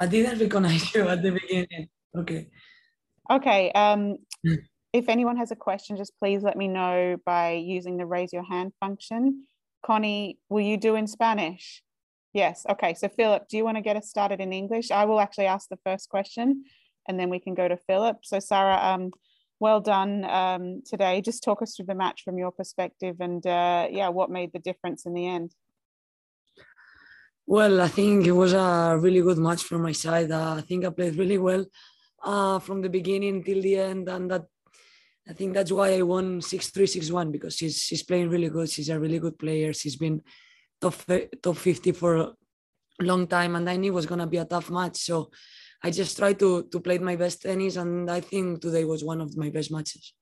I didn't recognize you at the beginning. Okay. Okay. Um, if anyone has a question, just please let me know by using the raise your hand function. Connie, will you do in Spanish? Yes. Okay. So Philip, do you want to get us started in English? I will actually ask the first question and then we can go to Philip. So Sara, um, well done um, today. Just talk us through the match from your perspective and uh, yeah, what made the difference in the end? Well, I think it was a really good match from my side. Uh, I think I played really well uh, from the beginning till the end, and that I think that's why I won six three six one because she's she's playing really good. She's a really good player. She's been top top fifty for a long time, and I knew it was gonna be a tough match. So I just tried to to play my best tennis, and I think today was one of my best matches.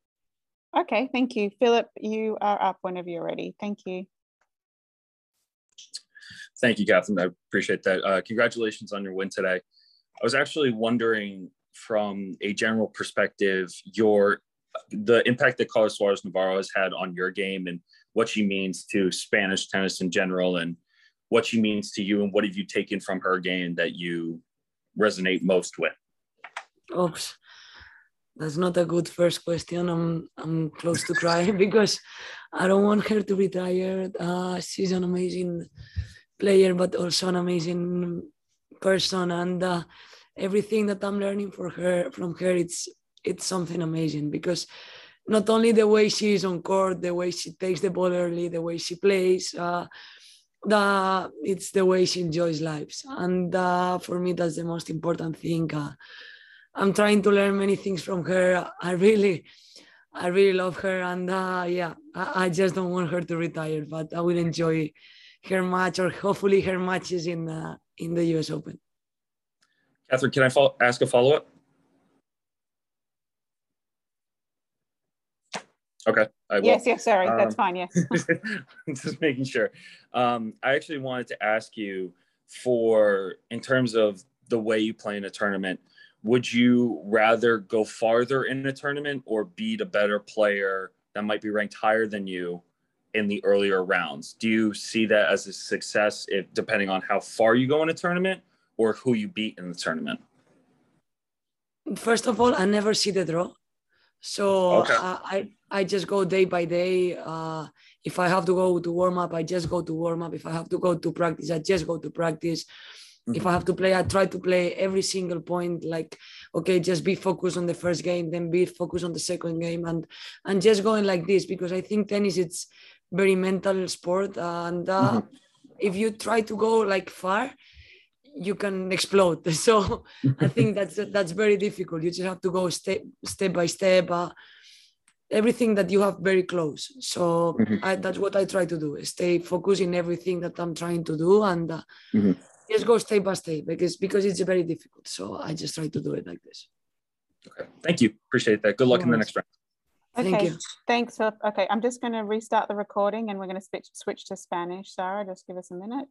Okay, thank you, Philip. You are up whenever you're ready. Thank you. Thank you, Catherine. I appreciate that. Uh, congratulations on your win today. I was actually wondering, from a general perspective, your the impact that Carla Suarez Navarro has had on your game and what she means to Spanish tennis in general, and what she means to you, and what have you taken from her game that you resonate most with? Oops, that's not a good first question. I'm I'm close to crying because I don't want her to retire. Uh, she's an amazing player, but also an amazing person, and uh, everything that I'm learning for her from her, it's it's something amazing because not only the way she is on court, the way she takes the ball early, the way she plays, uh, the it's the way she enjoys lives, and uh, for me that's the most important thing. Uh, I'm trying to learn many things from her. I really, I really love her, and uh, yeah, I, I, just don't want her to retire, but I will enjoy her match or hopefully her matches in the in the U.S. Open. Catherine, can I follow, ask a follow up? Okay. I will. Yes, yes, sorry. Um, That's fine. Yes. just making sure. Um, I actually wanted to ask you for, in terms of the way you play in a tournament, would you rather go farther in a tournament or beat a better player that might be ranked higher than you in the earlier rounds? Do you see that as a success if depending on how far you go in a tournament or who you beat in the tournament? First of all, I never see the draw. So okay. uh, I I just go day by day. Uh, if I have to go to warm up, I just go to warm up. If I have to go to practice, I just go to practice. Mm-hmm. If I have to play, I try to play every single point. Like, okay, just be focused on the first game, then be focused on the second game, and and just going like this because I think tennis it's very mental sport, and uh, mm-hmm. if you try to go like far, you can explode. So I think that's that's very difficult. You just have to go step step by step. Uh, everything that you have very close. So mm-hmm. I, that's what I try to do: stay focused in everything that I'm trying to do, and uh, mm-hmm. just go step by step because because it's very difficult. So I just try to do it like this. Okay, thank you. Appreciate that. Good luck in the next round. Okay, Thank you. thanks. Okay, I'm just going to restart the recording and we're going to switch switch to Spanish. Sara, just give us a minute.